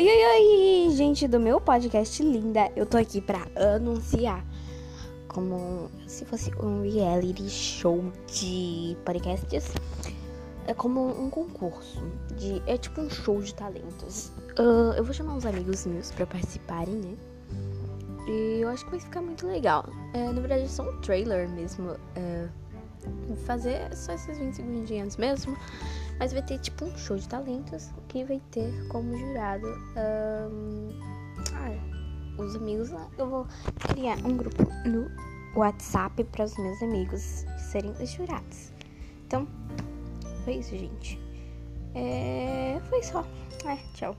Oi, oi, oi, gente do meu podcast linda. Eu tô aqui pra anunciar como se fosse um reality show de podcasts. É como um concurso. De, é tipo um show de talentos. Uh, eu vou chamar uns amigos meus pra participarem, né? E eu acho que vai ficar muito legal. É, na verdade, é só um trailer mesmo. É, fazer só esses 20 segundinhos mesmo. Mas vai ter tipo um show de talentos que vai ter como jurado um, ah, os amigos lá. Eu vou criar um grupo no WhatsApp para os meus amigos serem os jurados. Então, foi isso, gente. É, foi só. É, tchau.